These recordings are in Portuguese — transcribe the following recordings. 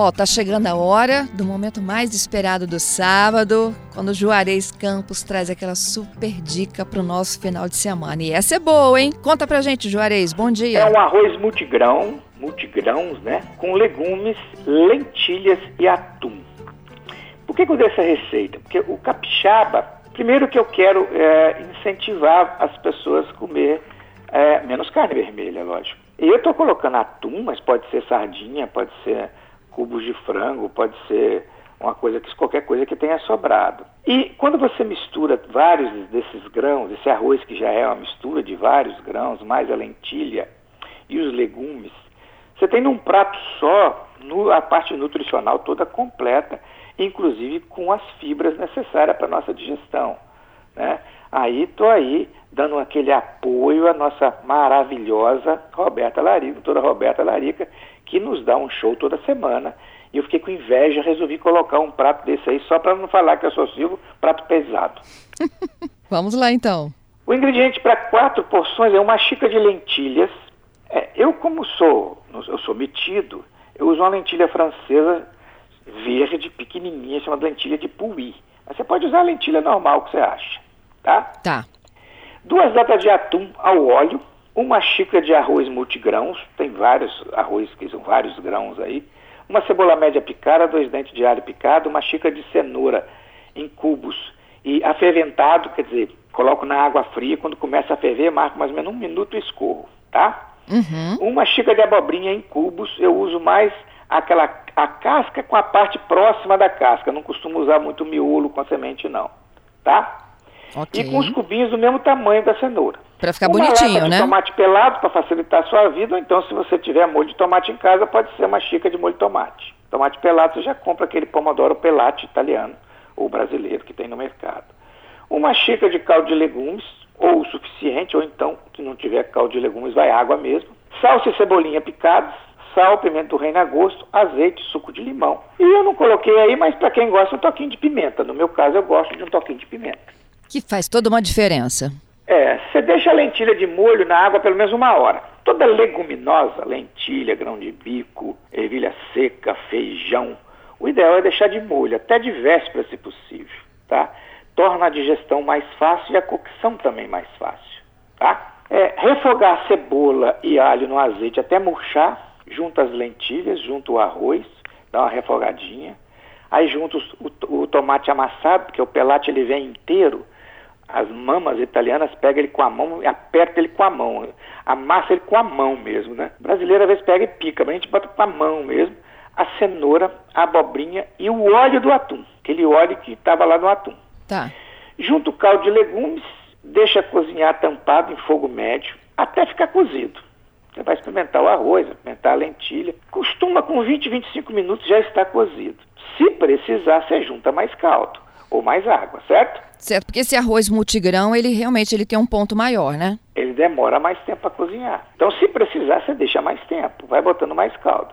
Ó, oh, tá chegando a hora do momento mais esperado do sábado, quando o Juarez Campos traz aquela super dica pro nosso final de semana. E essa é boa, hein? Conta pra gente, Juarez. Bom dia. É um arroz multigrão, multigrãos, né? Com legumes, lentilhas e atum. Por que, que eu dei essa receita? Porque o capixaba, primeiro que eu quero é, incentivar as pessoas a comer é, menos carne vermelha, lógico. E eu estou colocando atum, mas pode ser sardinha, pode ser cubos de frango, pode ser uma coisa que qualquer coisa que tenha sobrado. E quando você mistura vários desses grãos, esse arroz que já é uma mistura de vários grãos, mais a lentilha e os legumes, você tem num prato só no, a parte nutricional toda completa, inclusive com as fibras necessárias para a nossa digestão. Né? Aí estou aí dando aquele apoio à nossa maravilhosa Roberta Larica, doutora Roberta Larica, que nos dá um show toda semana. E eu fiquei com inveja, resolvi colocar um prato desse aí, só para não falar que eu sou Silvio, prato pesado. Vamos lá então. O ingrediente para quatro porções é uma xícara de lentilhas. É, eu, como sou, eu sou metido, eu uso uma lentilha francesa verde, pequenininha, chamada lentilha de Puy. Mas você pode usar a lentilha normal que você acha, tá? Tá. Duas latas de atum ao óleo, uma xícara de arroz multigrãos, tem vários arroz que são vários grãos aí, uma cebola média picada, dois dentes de alho picado, uma xícara de cenoura em cubos e aferventado, quer dizer, coloco na água fria, quando começa a ferver, marco mais ou menos um minuto e escorro, tá? Uhum. Uma xícara de abobrinha em cubos, eu uso mais aquela a casca com a parte próxima da casca, não costumo usar muito miolo com a semente não, tá? Okay. E com os cubinhos do mesmo tamanho da cenoura. Para ficar uma bonitinho, né? tomate pelado para facilitar a sua vida, ou então se você tiver molho de tomate em casa, pode ser uma xícara de molho de tomate. Tomate pelado você já compra aquele pomodoro pelate italiano ou brasileiro que tem no mercado. Uma xícara de caldo de legumes, ou o suficiente, ou então, se não tiver caldo de legumes, vai água mesmo. Salsa e cebolinha picadas, sal, pimenta do reino a gosto, azeite, suco de limão. E eu não coloquei aí, mas para quem gosta, um toquinho de pimenta. No meu caso, eu gosto de um toquinho de pimenta. Que faz toda uma diferença. É, você deixa a lentilha de molho na água pelo menos uma hora. Toda leguminosa, lentilha, grão de bico, ervilha seca, feijão, o ideal é deixar de molho, até de véspera se possível, tá? Torna a digestão mais fácil e a cocção também mais fácil, tá? É, refogar cebola e alho no azeite até murchar, junto as lentilhas, junto o arroz, dá uma refogadinha. Aí junto o, o tomate amassado, porque o pelate ele vem inteiro, as mamas italianas pega ele com a mão e aperta ele com a mão. Amassa ele com a mão mesmo, né? O brasileiro às vezes pega e pica, mas a gente bota com a mão mesmo. A cenoura, a abobrinha e o óleo do atum. Aquele óleo que estava lá no atum. Tá. Junto o caldo de legumes, deixa cozinhar tampado em fogo médio até ficar cozido. Você vai experimentar o arroz, experimentar a lentilha. Costuma com 20, 25 minutos já está cozido. Se precisar, você junta mais caldo ou mais água, certo? Certo, porque esse arroz multigrão, ele realmente ele tem um ponto maior, né? Ele demora mais tempo para cozinhar. Então, se precisar, você deixa mais tempo, vai botando mais caldo.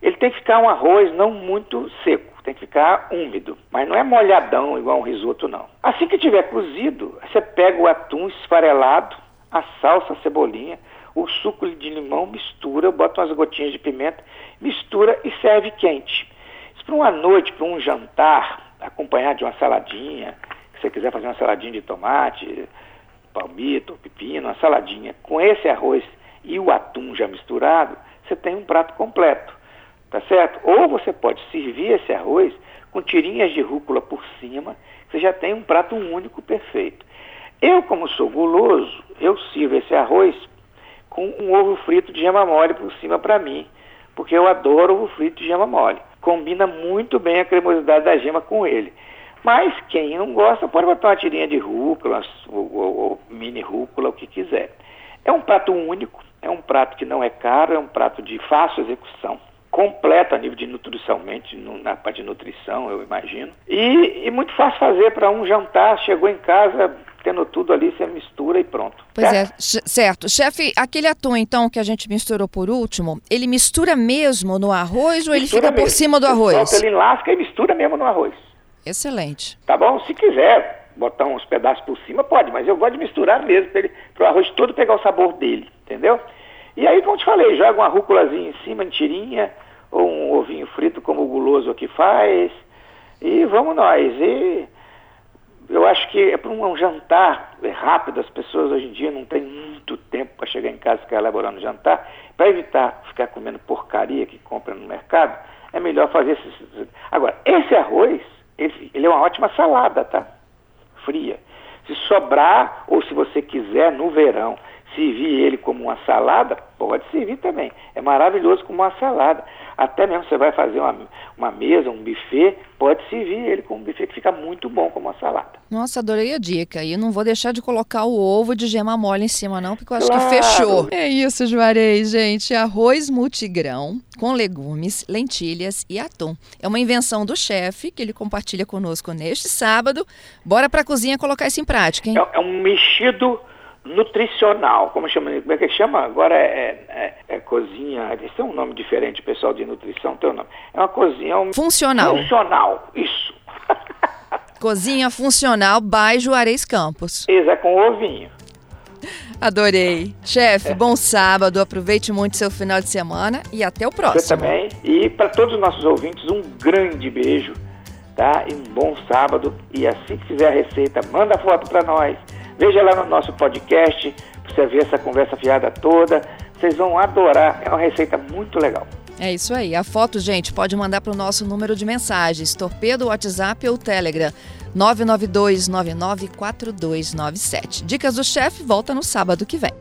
Ele tem que ficar um arroz não muito seco, tem que ficar úmido, mas não é molhadão igual um risoto não. Assim que tiver cozido, você pega o atum esfarelado, a salsa, a cebolinha, o suco de limão, mistura, bota umas gotinhas de pimenta, mistura e serve quente. Isso para uma noite, para um jantar, acompanhado de uma saladinha, se você quiser fazer uma saladinha de tomate, palmito, pepino, uma saladinha com esse arroz e o atum já misturado, você tem um prato completo, tá certo? Ou você pode servir esse arroz com tirinhas de rúcula por cima, você já tem um prato único perfeito. Eu, como sou guloso, eu sirvo esse arroz com um ovo frito de gema mole por cima para mim, porque eu adoro ovo frito de gema mole. Combina muito bem a cremosidade da gema com ele. Mas quem não gosta pode botar uma tirinha de rúcula, ou, ou, ou, mini rúcula, o que quiser. É um prato único, é um prato que não é caro, é um prato de fácil execução, completo a nível de nutricionalmente, na parte de nutrição, eu imagino. E, e muito fácil fazer para um jantar, chegou em casa, tendo tudo ali, você mistura e pronto. Pois certo? é, certo. Chefe, aquele atum, então, que a gente misturou por último, ele mistura mesmo no arroz ou ele Mistura fica por mesmo. cima do arroz? Solta ele lasca e mistura mesmo no arroz. Excelente. Tá bom? Se quiser botar uns pedaços por cima, pode, mas eu gosto de misturar mesmo para o arroz todo pegar o sabor dele, entendeu? E aí, como te falei, joga uma rúculazinha em cima, tirinha, ou um ovinho frito como o guloso aqui faz, e vamos nós. E eu acho que é para um, um jantar rápido, as pessoas hoje em dia não têm muito tempo para chegar em casa e ficar elaborando jantar, para evitar ficar comendo porcaria que compra no mercado, é melhor fazer esses... Agora, esse arroz, ele é uma ótima salada, tá? Fria. Se sobrar, ou se você quiser, no verão, servir ele como uma salada, pode servir também. É maravilhoso como uma salada. Até mesmo você vai fazer uma, uma mesa, um buffet, pode servir ele como um buffet que fica muito bom como uma salada. Nossa, adorei a dica. E não vou deixar de colocar o ovo de gema mole em cima, não, porque eu acho Claro. que fechou. É isso, Juarez, gente. Arroz multigrão com legumes, lentilhas e atum. É uma invenção do chefe que ele compartilha conosco neste sábado. Bora pra cozinha colocar isso em prática, hein? É, é um mexido nutricional, como chama? Como é que chama? Agora é, é, é cozinha. Eles têm um nome diferente, o pessoal de nutrição tem um nome. É uma cozinha é um Funcional. funcional. Isso. Cozinha funcional by Juarez Campos. Esse é com ovinho. Adorei. Chefe, bom sábado. Aproveite muito seu final de semana e até o Você próximo. também. E para todos os nossos ouvintes, um grande beijo, tá? E um bom sábado. E assim que fizer a receita, manda foto para nós. Veja lá no nosso podcast, você ver essa conversa fiada toda. Vocês vão adorar. É uma receita muito legal. É isso aí. A foto, gente, pode mandar para o nosso número de mensagens, Torpedo, WhatsApp ou Telegram, 992994297. Dicas do chefe volta no sábado que vem.